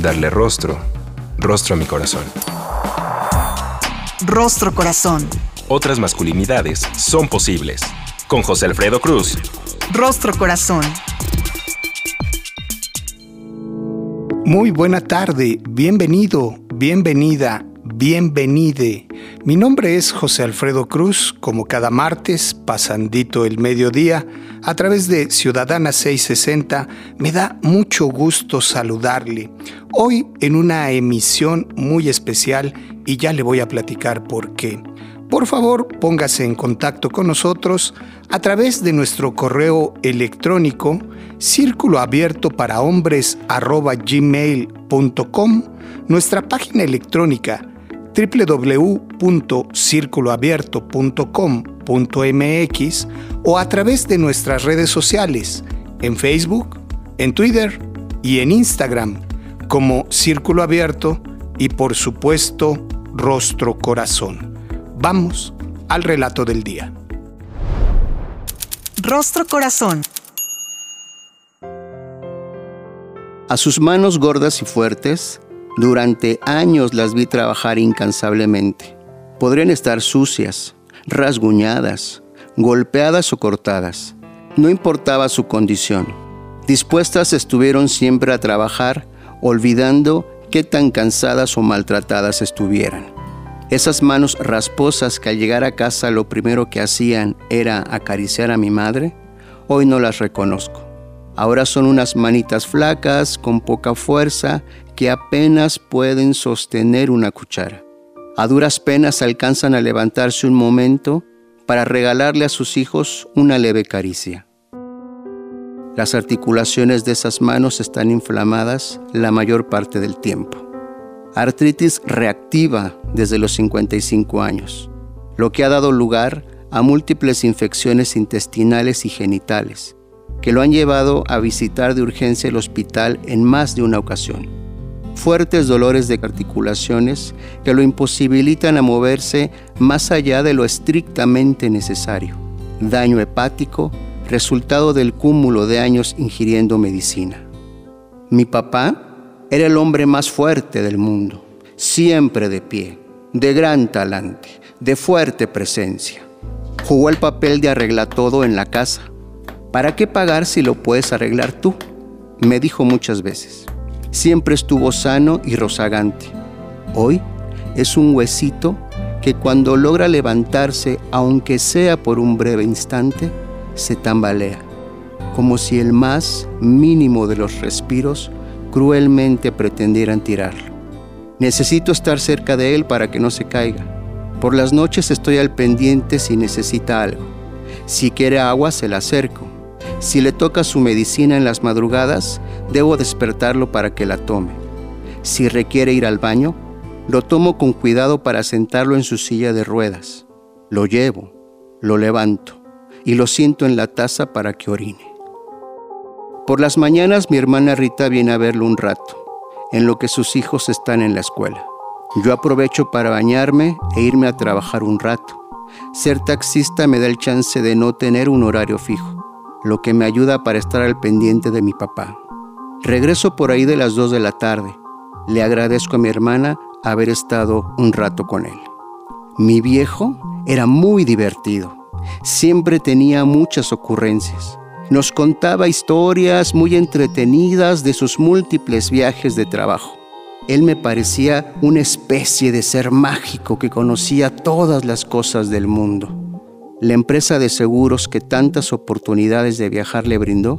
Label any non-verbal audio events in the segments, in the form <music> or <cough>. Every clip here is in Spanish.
Darle rostro, rostro a mi corazón. Rostro Corazón. Otras masculinidades son posibles. Con José Alfredo Cruz. Rostro Corazón. Muy buena tarde, bienvenido, bienvenida, bienvenide. Mi nombre es José Alfredo Cruz, como cada martes, pasandito el mediodía, a través de Ciudadana 660, me da mucho gusto saludarle. Hoy en una emisión muy especial y ya le voy a platicar por qué. Por favor, póngase en contacto con nosotros a través de nuestro correo electrónico círculo abierto para hombres gmail.com, nuestra página electrónica www.circuloabierto.com.mx o a través de nuestras redes sociales en Facebook, en Twitter y en Instagram como Círculo Abierto y por supuesto Rostro Corazón. Vamos al relato del día. Rostro Corazón. A sus manos gordas y fuertes, durante años las vi trabajar incansablemente. Podrían estar sucias, rasguñadas, golpeadas o cortadas. No importaba su condición. Dispuestas estuvieron siempre a trabajar, olvidando qué tan cansadas o maltratadas estuvieran. Esas manos rasposas que al llegar a casa lo primero que hacían era acariciar a mi madre, hoy no las reconozco. Ahora son unas manitas flacas, con poca fuerza, que apenas pueden sostener una cuchara. A duras penas alcanzan a levantarse un momento para regalarle a sus hijos una leve caricia. Las articulaciones de esas manos están inflamadas la mayor parte del tiempo artritis reactiva desde los 55 años, lo que ha dado lugar a múltiples infecciones intestinales y genitales, que lo han llevado a visitar de urgencia el hospital en más de una ocasión. Fuertes dolores de articulaciones que lo imposibilitan a moverse más allá de lo estrictamente necesario. Daño hepático, resultado del cúmulo de años ingiriendo medicina. Mi papá era el hombre más fuerte del mundo, siempre de pie, de gran talante, de fuerte presencia. Jugó el papel de arregla todo en la casa. ¿Para qué pagar si lo puedes arreglar tú? Me dijo muchas veces. Siempre estuvo sano y rozagante. Hoy es un huesito que cuando logra levantarse, aunque sea por un breve instante, se tambalea, como si el más mínimo de los respiros cruelmente pretendieran tirarlo. Necesito estar cerca de él para que no se caiga. Por las noches estoy al pendiente si necesita algo. Si quiere agua, se la acerco. Si le toca su medicina en las madrugadas, debo despertarlo para que la tome. Si requiere ir al baño, lo tomo con cuidado para sentarlo en su silla de ruedas. Lo llevo, lo levanto y lo siento en la taza para que orine. Por las mañanas mi hermana Rita viene a verlo un rato, en lo que sus hijos están en la escuela. Yo aprovecho para bañarme e irme a trabajar un rato. Ser taxista me da el chance de no tener un horario fijo, lo que me ayuda para estar al pendiente de mi papá. Regreso por ahí de las 2 de la tarde. Le agradezco a mi hermana haber estado un rato con él. Mi viejo era muy divertido. Siempre tenía muchas ocurrencias. Nos contaba historias muy entretenidas de sus múltiples viajes de trabajo. Él me parecía una especie de ser mágico que conocía todas las cosas del mundo. La empresa de seguros que tantas oportunidades de viajar le brindó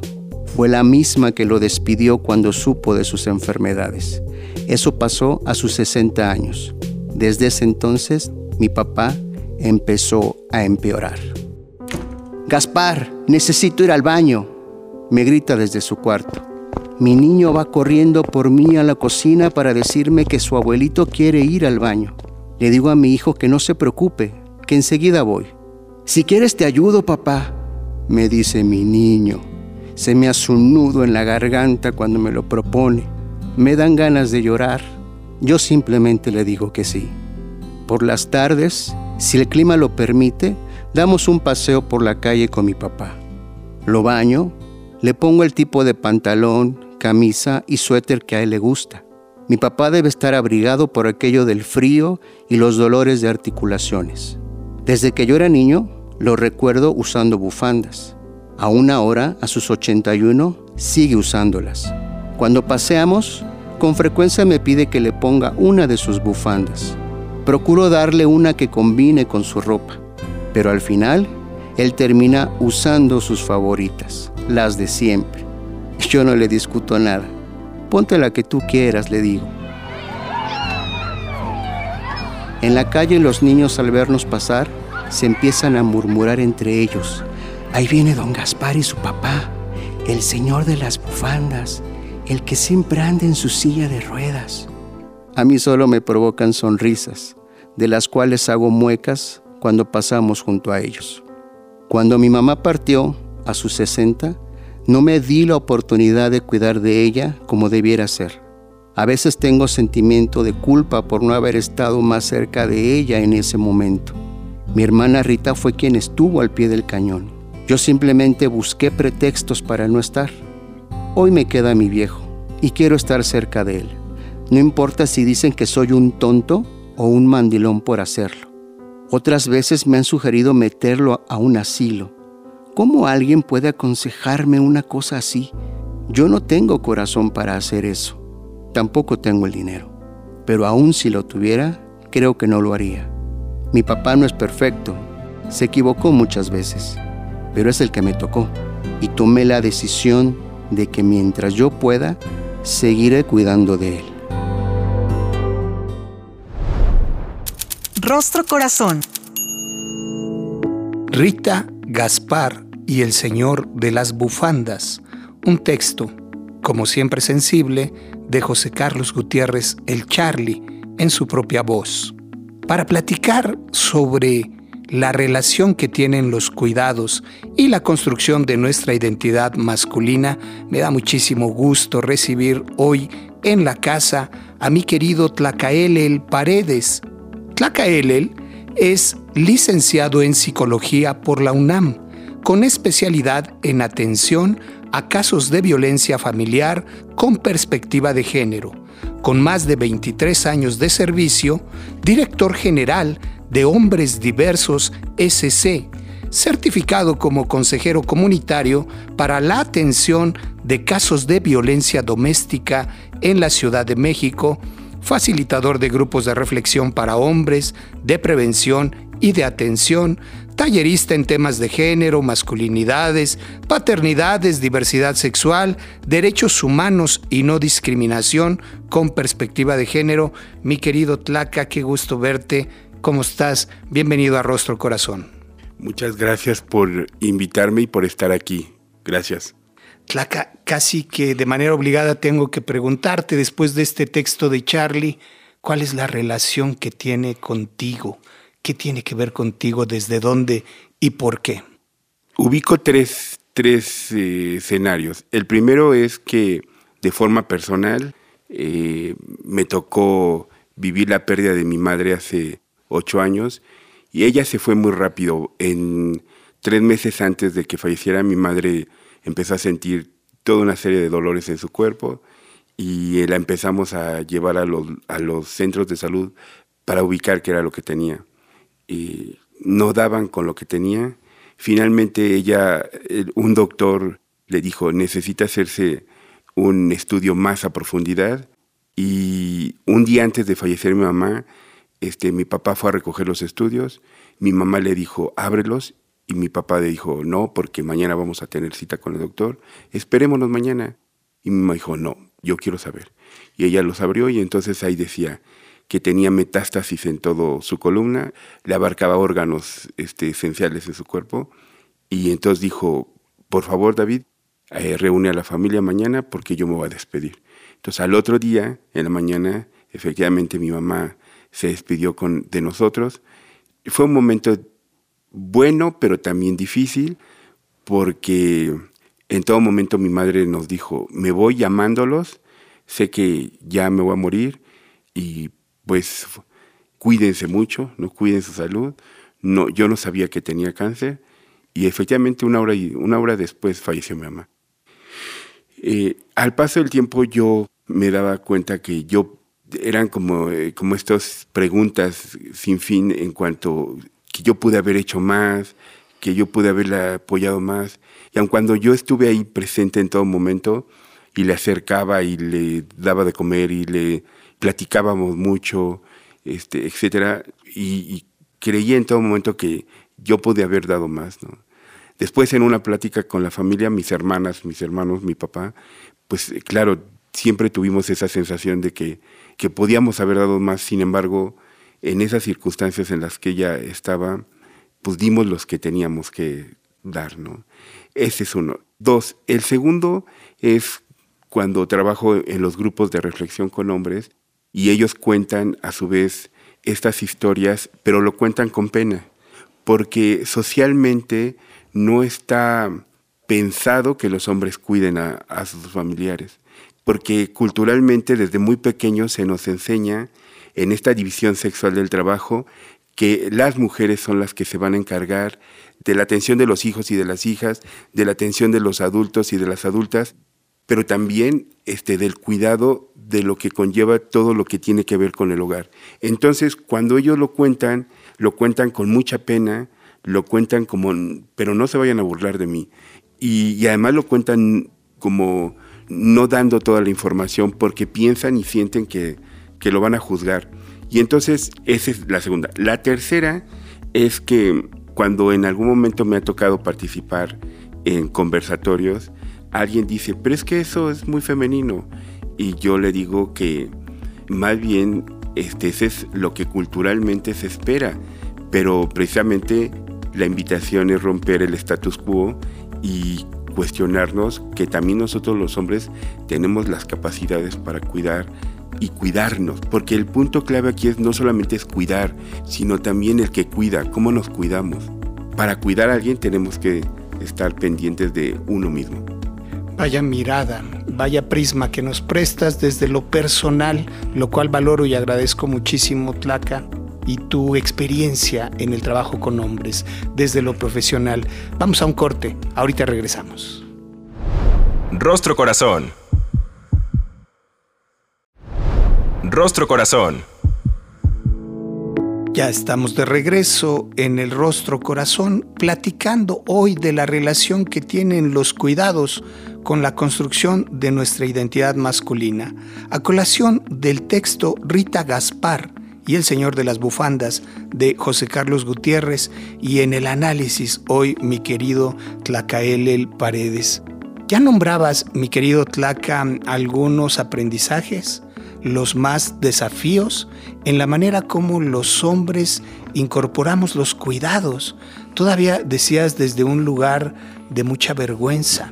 fue la misma que lo despidió cuando supo de sus enfermedades. Eso pasó a sus 60 años. Desde ese entonces, mi papá empezó a empeorar. Gaspar, necesito ir al baño, me grita desde su cuarto. Mi niño va corriendo por mí a la cocina para decirme que su abuelito quiere ir al baño. Le digo a mi hijo que no se preocupe, que enseguida voy. Si quieres te ayudo, papá, me dice mi niño. Se me hace un nudo en la garganta cuando me lo propone. Me dan ganas de llorar. Yo simplemente le digo que sí. Por las tardes, si el clima lo permite, damos un paseo por la calle con mi papá. Lo baño, le pongo el tipo de pantalón, camisa y suéter que a él le gusta. Mi papá debe estar abrigado por aquello del frío y los dolores de articulaciones. Desde que yo era niño, lo recuerdo usando bufandas. Aún ahora, a sus 81, sigue usándolas. Cuando paseamos, con frecuencia me pide que le ponga una de sus bufandas. Procuro darle una que combine con su ropa, pero al final, él termina usando sus favoritas, las de siempre. <laughs> Yo no le discuto nada. Ponte la que tú quieras, le digo. En la calle los niños al vernos pasar se empiezan a murmurar entre ellos. Ahí viene don Gaspar y su papá, el señor de las bufandas, el que siempre anda en su silla de ruedas. A mí solo me provocan sonrisas, de las cuales hago muecas cuando pasamos junto a ellos. Cuando mi mamá partió, a sus 60, no me di la oportunidad de cuidar de ella como debiera ser. A veces tengo sentimiento de culpa por no haber estado más cerca de ella en ese momento. Mi hermana Rita fue quien estuvo al pie del cañón. Yo simplemente busqué pretextos para no estar. Hoy me queda mi viejo y quiero estar cerca de él. No importa si dicen que soy un tonto o un mandilón por hacerlo. Otras veces me han sugerido meterlo a un asilo ¿Cómo alguien puede aconsejarme una cosa así? Yo no tengo corazón para hacer eso. Tampoco tengo el dinero. Pero aun si lo tuviera, creo que no lo haría. Mi papá no es perfecto. Se equivocó muchas veces. Pero es el que me tocó. Y tomé la decisión de que mientras yo pueda, seguiré cuidando de él. Rostro Corazón. Rita Gaspar y el Señor de las Bufandas, un texto, como siempre sensible, de José Carlos Gutiérrez el Charlie en su propia voz. Para platicar sobre la relación que tienen los cuidados y la construcción de nuestra identidad masculina, me da muchísimo gusto recibir hoy en la casa a mi querido Tlacaelel Paredes. Tlacaelel es licenciado en psicología por la UNAM, con especialidad en atención a casos de violencia familiar con perspectiva de género. Con más de 23 años de servicio, director general de Hombres Diversos SC, certificado como consejero comunitario para la atención de casos de violencia doméstica en la Ciudad de México, facilitador de grupos de reflexión para hombres, de prevención y de atención, tallerista en temas de género, masculinidades, paternidades, diversidad sexual, derechos humanos y no discriminación con perspectiva de género. Mi querido Tlaca, qué gusto verte. ¿Cómo estás? Bienvenido a Rostro Corazón. Muchas gracias por invitarme y por estar aquí. Gracias. Tlaca, casi que de manera obligada tengo que preguntarte después de este texto de Charlie, ¿cuál es la relación que tiene contigo? ¿Qué tiene que ver contigo? ¿Desde dónde y por qué? Ubico tres, tres eh, escenarios. El primero es que de forma personal eh, me tocó vivir la pérdida de mi madre hace ocho años y ella se fue muy rápido. En tres meses antes de que falleciera mi madre empezó a sentir toda una serie de dolores en su cuerpo y la empezamos a llevar a los, a los centros de salud para ubicar qué era lo que tenía. Y no daban con lo que tenía. Finalmente ella, un doctor le dijo, necesita hacerse un estudio más a profundidad. Y un día antes de fallecer mi mamá, este, mi papá fue a recoger los estudios, mi mamá le dijo, ábrelos y mi papá le dijo, no, porque mañana vamos a tener cita con el doctor, esperémonos mañana. Y mi mamá dijo, no, yo quiero saber. Y ella los abrió y entonces ahí decía que tenía metástasis en todo su columna, le abarcaba órganos este, esenciales en su cuerpo. Y entonces dijo, por favor David, eh, reúne a la familia mañana porque yo me voy a despedir. Entonces al otro día, en la mañana, efectivamente mi mamá se despidió con, de nosotros. Fue un momento bueno, pero también difícil, porque en todo momento mi madre nos dijo, me voy llamándolos, sé que ya me voy a morir y pues cuídense mucho, no cuiden su salud. No, yo no sabía que tenía cáncer y efectivamente una hora, una hora después falleció mi mamá. Eh, al paso del tiempo yo me daba cuenta que yo eran como, eh, como estas preguntas sin fin en cuanto que yo pude haber hecho más, que yo pude haberla apoyado más. Y aun cuando yo estuve ahí presente en todo momento y le acercaba y le daba de comer y le platicábamos mucho, este, etcétera, y, creía en todo momento que yo podía haber dado más. ¿no? Después en una plática con la familia, mis hermanas, mis hermanos, mi papá, pues claro, siempre tuvimos esa sensación de que, que podíamos haber dado más, sin embargo, en esas circunstancias en las que ella estaba, pues dimos los que teníamos que dar, ¿no? Ese es uno. Dos, el segundo es cuando trabajo en los grupos de reflexión con hombres y ellos cuentan a su vez estas historias, pero lo cuentan con pena, porque socialmente no está pensado que los hombres cuiden a, a sus familiares, porque culturalmente desde muy pequeños se nos enseña en esta división sexual del trabajo que las mujeres son las que se van a encargar de la atención de los hijos y de las hijas, de la atención de los adultos y de las adultas, pero también este, del cuidado de lo que conlleva todo lo que tiene que ver con el hogar. Entonces, cuando ellos lo cuentan, lo cuentan con mucha pena, lo cuentan como, pero no se vayan a burlar de mí. Y además lo cuentan como no dando toda la información porque piensan y sienten que, que lo van a juzgar. Y entonces esa es la segunda. La tercera es que cuando en algún momento me ha tocado participar en conversatorios, alguien dice, pero es que eso es muy femenino. Y yo le digo que más bien este, ese es lo que culturalmente se espera. Pero precisamente la invitación es romper el status quo y cuestionarnos que también nosotros los hombres tenemos las capacidades para cuidar y cuidarnos, porque el punto clave aquí es no solamente es cuidar, sino también el que cuida, cómo nos cuidamos. Para cuidar a alguien tenemos que estar pendientes de uno mismo. Vaya mirada, vaya prisma que nos prestas desde lo personal, lo cual valoro y agradezco muchísimo, Tlaca, y tu experiencia en el trabajo con hombres desde lo profesional. Vamos a un corte, ahorita regresamos. Rostro Corazón Rostro Corazón. Ya estamos de regreso en el Rostro Corazón platicando hoy de la relación que tienen los cuidados con la construcción de nuestra identidad masculina, a colación del texto Rita Gaspar y El Señor de las Bufandas de José Carlos Gutiérrez y en el análisis hoy mi querido Tlacaelel Paredes. ¿Ya nombrabas, mi querido Tlaca, algunos aprendizajes? los más desafíos en la manera como los hombres incorporamos los cuidados. Todavía decías desde un lugar de mucha vergüenza.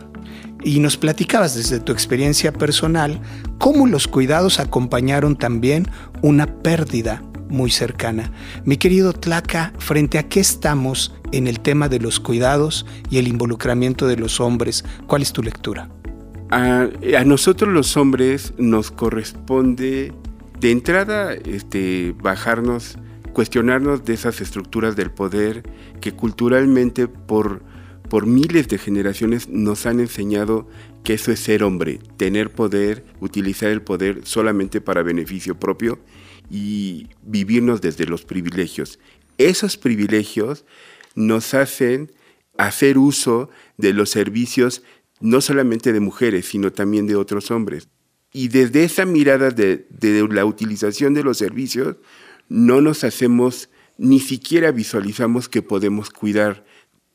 Y nos platicabas desde tu experiencia personal cómo los cuidados acompañaron también una pérdida muy cercana. Mi querido Tlaca, frente a qué estamos en el tema de los cuidados y el involucramiento de los hombres, ¿cuál es tu lectura? A, nosotros los hombres nos corresponde de entrada este, bajarnos, cuestionarnos de esas estructuras del poder que culturalmente por, por miles de generaciones nos han enseñado que eso es ser hombre, tener poder, utilizar el poder solamente para beneficio propio y vivirnos desde los privilegios. Esos privilegios nos hacen hacer uso de los servicios no solamente de mujeres, sino también de otros hombres. Y desde esa mirada de, la utilización de los servicios, no nos hacemos, ni siquiera visualizamos que podemos cuidar,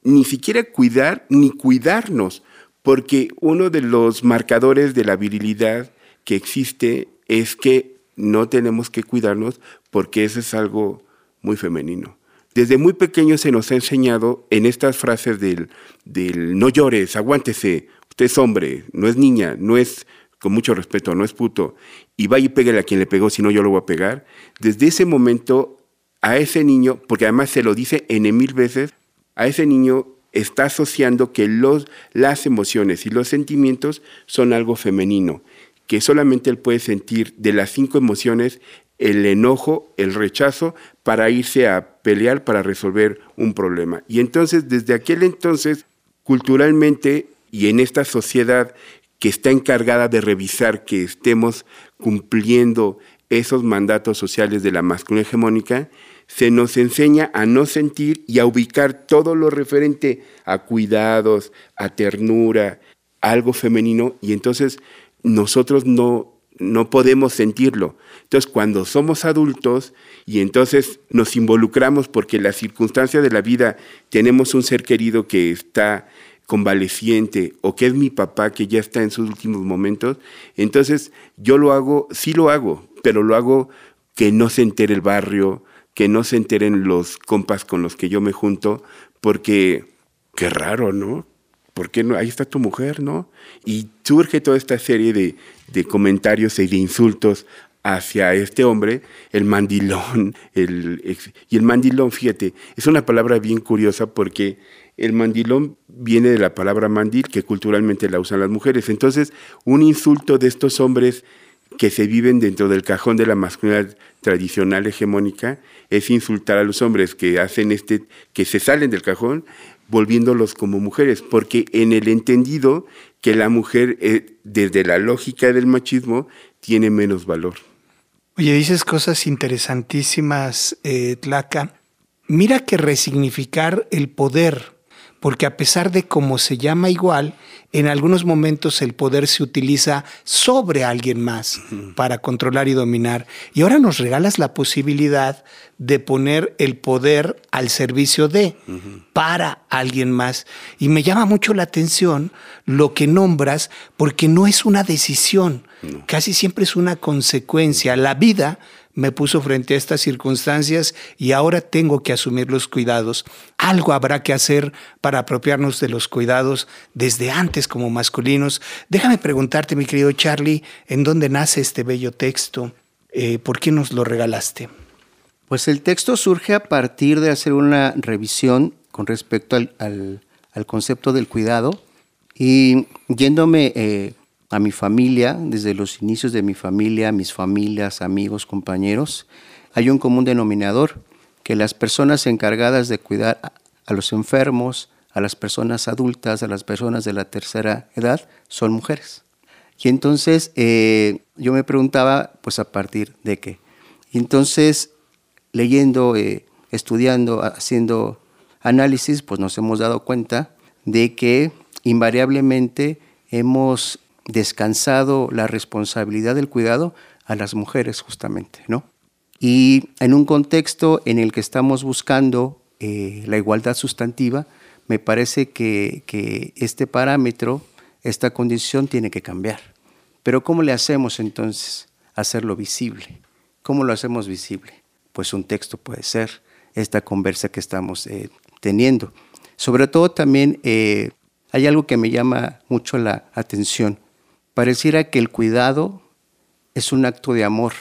ni siquiera cuidar, ni cuidarnos, porque uno de los marcadores de la virilidad que existe es que no tenemos que cuidarnos porque eso es algo muy femenino. Desde muy pequeño se nos ha enseñado en estas frases del, del no llores, aguántese, usted es hombre, no es niña, no es, con mucho respeto, no es puto, y vaya y pégale a quien le pegó, si no yo lo voy a pegar, desde ese momento a ese niño, porque además se lo dice en mil veces, a ese niño está asociando que los, las emociones y los sentimientos son algo femenino, que solamente él puede sentir de las cinco emociones el enojo, el rechazo, para irse a pelear para resolver un problema. Y entonces, desde aquel entonces, culturalmente y en esta sociedad que está encargada de revisar que estemos cumpliendo esos mandatos sociales de la masculinidad hegemónica, se nos enseña a no sentir y a ubicar todo lo referente a cuidados, a ternura, algo femenino, y entonces nosotros no, no podemos sentirlo. Entonces, cuando somos adultos y entonces nos involucramos porque la circunstancia de la vida tenemos un ser querido que está convaleciente o que es mi papá que ya está en sus últimos momentos, entonces yo lo hago, sí lo hago, pero lo hago que no se entere el barrio, que no se enteren los compas con los que yo me junto, porque qué raro, ¿no? ¿Por qué no? Ahí está tu mujer, ¿no? Y surge toda esta serie de, de comentarios y de insultos hacia este hombre, el mandilón, el, y el mandilón, fíjate, es una palabra bien curiosa porque el mandilón viene de la palabra mandil, que culturalmente la usan las mujeres. Entonces, un insulto de estos hombres que se viven dentro del cajón de la masculinidad tradicional hegemónica es insultar a los hombres que hacen este, que se salen del cajón, volviéndolos como mujeres, porque en el entendido que la mujer, eh, desde la lógica del machismo, tiene menos valor. Oye, dices cosas interesantísimas, eh, Tlaca. Mira que resignificar el poder porque a pesar de cómo se llama igual, en algunos momentos el poder se utiliza sobre alguien más para controlar y dominar. Y ahora nos regalas la posibilidad de poner el poder al servicio de, para alguien más. Y me llama mucho la atención lo que nombras, porque no es una decisión, casi siempre es una consecuencia. La vida me puso frente a estas circunstancias y ahora tengo que asumir los cuidados. Algo habrá que hacer para apropiarnos de los cuidados desde antes como masculinos. Déjame preguntarte, mi querido Charlie, ¿en dónde nace este bello texto? Eh, ¿Por qué nos lo regalaste? Pues el texto surge a partir de hacer una revisión con respecto al, concepto del cuidado y yéndome eh, a mi familia, desde los inicios de mi familia, mis familias, amigos, compañeros, hay un común denominador, que las personas encargadas de cuidar a los enfermos, a las personas adultas, a las personas de la tercera edad, son mujeres. Y entonces eh, yo me preguntaba, pues a partir de qué. Y entonces, leyendo, eh, estudiando, haciendo análisis, pues nos hemos dado cuenta de que invariablemente hemos descansado la responsabilidad del cuidado a las mujeres justamente, ¿no? Y en un contexto en el que estamos buscando eh, la igualdad sustantiva, me parece que, que este parámetro, esta condición tiene que cambiar. Pero ¿cómo le hacemos entonces hacerlo visible? ¿Cómo lo hacemos visible? Pues un texto puede ser, esta conversa que estamos eh, teniendo. Sobre todo también eh, hay algo que me llama mucho la atención Pareciera que el cuidado es un acto de amor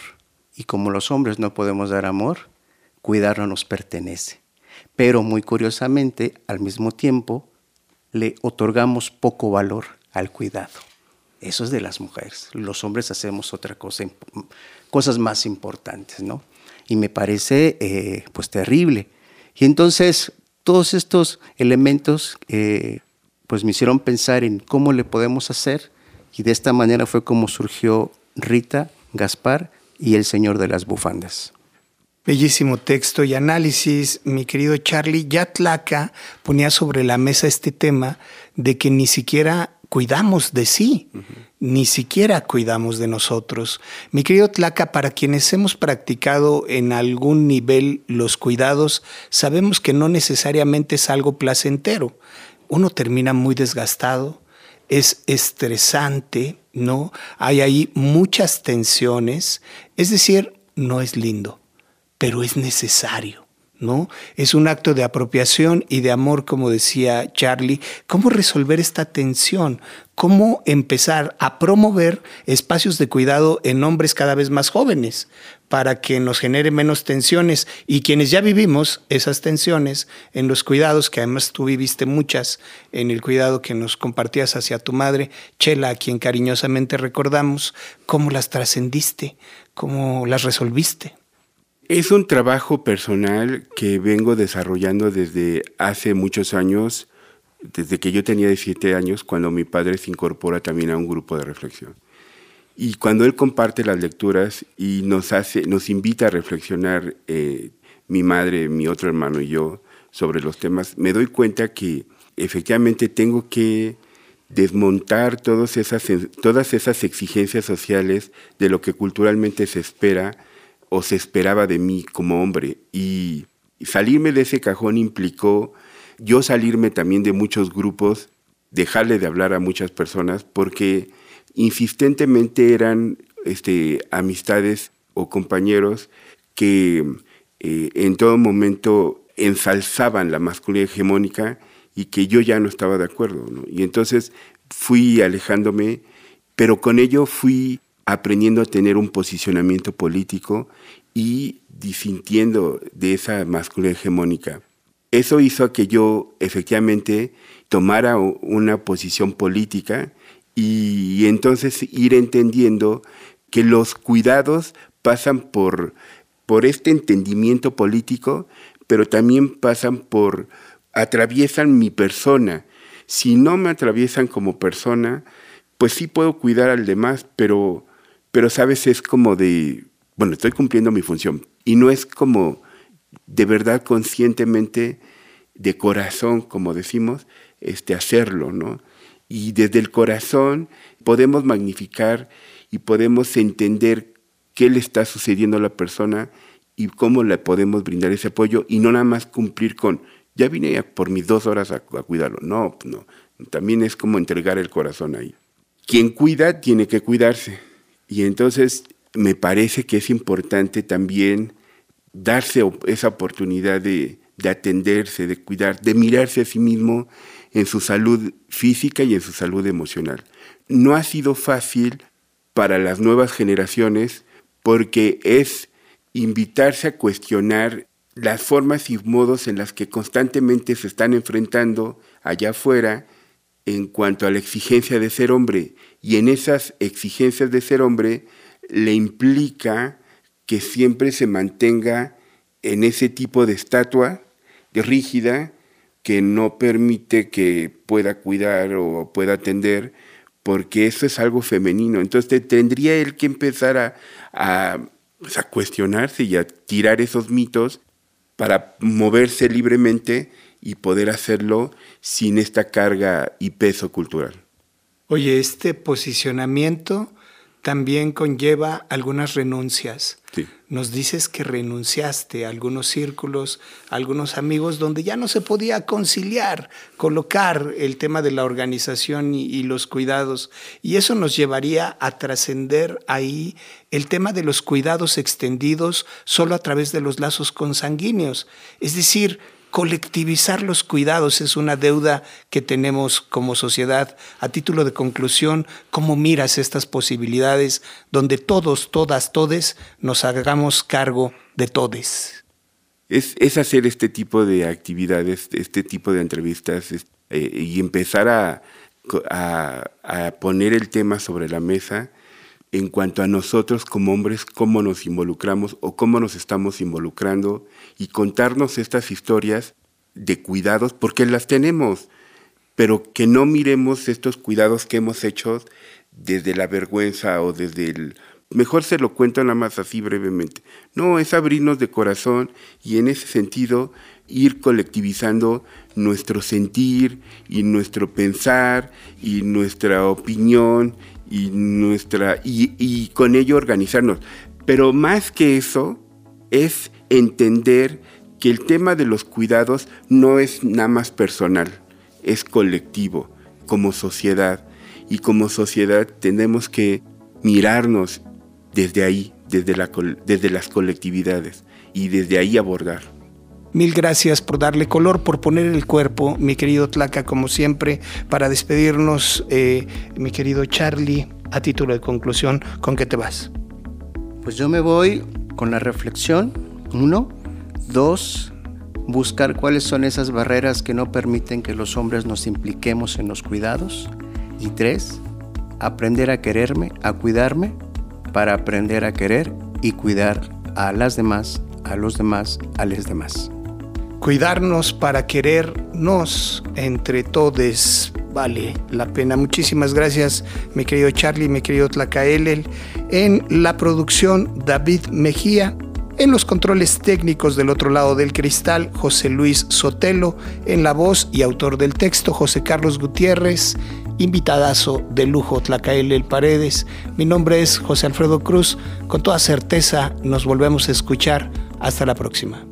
y como los hombres no podemos dar amor, cuidar no nos pertenece. Pero muy curiosamente, al mismo tiempo, le otorgamos poco valor al cuidado. Eso es de las mujeres. Los hombres hacemos otra cosa, cosas más importantes, ¿no? Y me parece, eh, pues, terrible. Y entonces, todos estos elementos, eh, pues, me hicieron pensar en cómo le podemos hacer y de esta manera fue como surgió Rita, Gaspar y el Señor de las Bufandas. Bellísimo texto y análisis, mi querido Charlie. Ya Tlaca ponía sobre la mesa este tema de que ni siquiera cuidamos de sí, ni siquiera cuidamos de nosotros. Mi querido Tlaca, para quienes hemos practicado en algún nivel los cuidados, sabemos que no necesariamente es algo placentero. Uno termina muy desgastado, es estresante, ¿no? Hay ahí muchas tensiones, es decir, no es lindo, pero es necesario. ¿no? Es un acto de apropiación y de amor, como decía Charlie. ¿Cómo resolver esta tensión? ¿Cómo empezar a promover espacios de cuidado en hombres cada vez más jóvenes para que nos genere menos tensiones y quienes ya vivimos esas tensiones en los cuidados, que además tú viviste muchas en el cuidado que nos compartías hacia tu madre, Chela, a quien cariñosamente recordamos, ¿cómo las trascendiste? ¿Cómo las resolviste? Es un trabajo personal que vengo desarrollando desde hace muchos años, desde que yo tenía 17 años, cuando mi padre se incorpora también a un grupo de reflexión. Y cuando él comparte las lecturas y nos, hace, nos invita a reflexionar, eh, mi madre, mi otro hermano y yo, sobre los temas, me doy cuenta que efectivamente tengo que desmontar todas esas, todas esas exigencias sociales de lo que culturalmente se espera o se esperaba de mí como hombre. Y salirme de ese cajón implicó yo salirme también de muchos grupos, dejarle de hablar a muchas personas, porque insistentemente eran este, amistades o compañeros que eh, en todo momento ensalzaban la masculinidad hegemónica y que yo ya no estaba de acuerdo. Y entonces fui alejándome, pero con ello fui aprendiendo a tener un posicionamiento político y disintiendo de esa masculinidad hegemónica. Eso hizo que yo efectivamente tomara una posición política y, entonces ir entendiendo que los cuidados pasan por, por este entendimiento político, pero también pasan por, atraviesan mi persona. Si no me atraviesan como persona, pues sí puedo cuidar al demás, pero pero sabes, es como de, bueno, estoy cumpliendo mi función y no es como de verdad conscientemente, de corazón, como decimos, este, hacerlo, ¿no? Y desde el corazón podemos magnificar y podemos entender qué le está sucediendo a la persona y cómo le podemos brindar ese apoyo y no nada más cumplir con, ya vine por mis dos horas a, a cuidarlo. No, no, también es como entregar el corazón ahí. Quien cuida tiene que cuidarse y entonces me parece que es importante también darse esa oportunidad de, atenderse, de cuidar, de mirarse a sí mismo en su salud física y en su salud emocional. No ha sido fácil para las nuevas generaciones porque es invitarse a cuestionar las formas y modos en las que constantemente se están enfrentando allá afuera en cuanto a la exigencia de ser hombre y en esas exigencias de ser hombre le implica que siempre se mantenga en ese tipo de estatua rígida que no permite que pueda cuidar o pueda atender, porque eso es algo femenino. Entonces tendría él que empezar a, a, pues, a cuestionarse y a tirar esos mitos para moverse libremente y poder hacerlo sin esta carga y peso cultural. Oye, este posicionamiento también conlleva algunas renuncias. Nos dices que renunciaste a algunos círculos, a algunos amigos donde ya no se podía conciliar, colocar el tema de la organización y, y los cuidados. Y eso nos llevaría a trascender ahí el tema de los cuidados extendidos solo a través de los lazos consanguíneos. Es decir, colectivizar los cuidados es una deuda que tenemos como sociedad. A título de conclusión, ¿cómo miras estas posibilidades donde todos, todas, todes nos hagamos cargo de todes? Es, hacer este tipo de actividades, este tipo de entrevistas eh, y empezar a, a poner el tema sobre la mesa en cuanto a nosotros como hombres, cómo nos involucramos o cómo nos estamos involucrando y contarnos estas historias de cuidados, porque las tenemos, pero que no miremos estos cuidados que hemos hecho desde la vergüenza o desde el... Mejor se lo cuento nada más así brevemente. No, es abrirnos de corazón y en ese sentido ir colectivizando nuestro sentir y nuestro pensar y nuestra opinión y, nuestra, y, con ello organizarnos. Pero más que eso, es entender que el tema de los cuidados no es nada más personal, es colectivo, como sociedad. Y como sociedad tenemos que mirarnos desde ahí, desde, la, desde las colectividades, y desde ahí abordar. Mil gracias por darle color, por poner el cuerpo, mi querido Tlaca, como siempre, para despedirnos, eh, mi querido Charlie, a título de conclusión, ¿con qué te vas? Pues yo me voy con la reflexión, uno, dos, buscar cuáles son esas barreras que no permiten que los hombres nos impliquemos en los cuidados, y tres, aprender a quererme, a cuidarme, para aprender a querer y cuidar a las demás, a los demás, a les demás. Cuidarnos para querernos entre todos vale la pena. Muchísimas gracias, mi querido Charlie, mi querido Tlacaelel. En la producción, David Mejía. En los controles técnicos del otro lado del cristal, José Luis Sotelo. En la voz y autor del texto, José Carlos Gutiérrez. Invitadazo de lujo, Tlacaelel Paredes. Mi nombre es José Alfredo Cruz. Con toda certeza nos volvemos a escuchar. Hasta la próxima.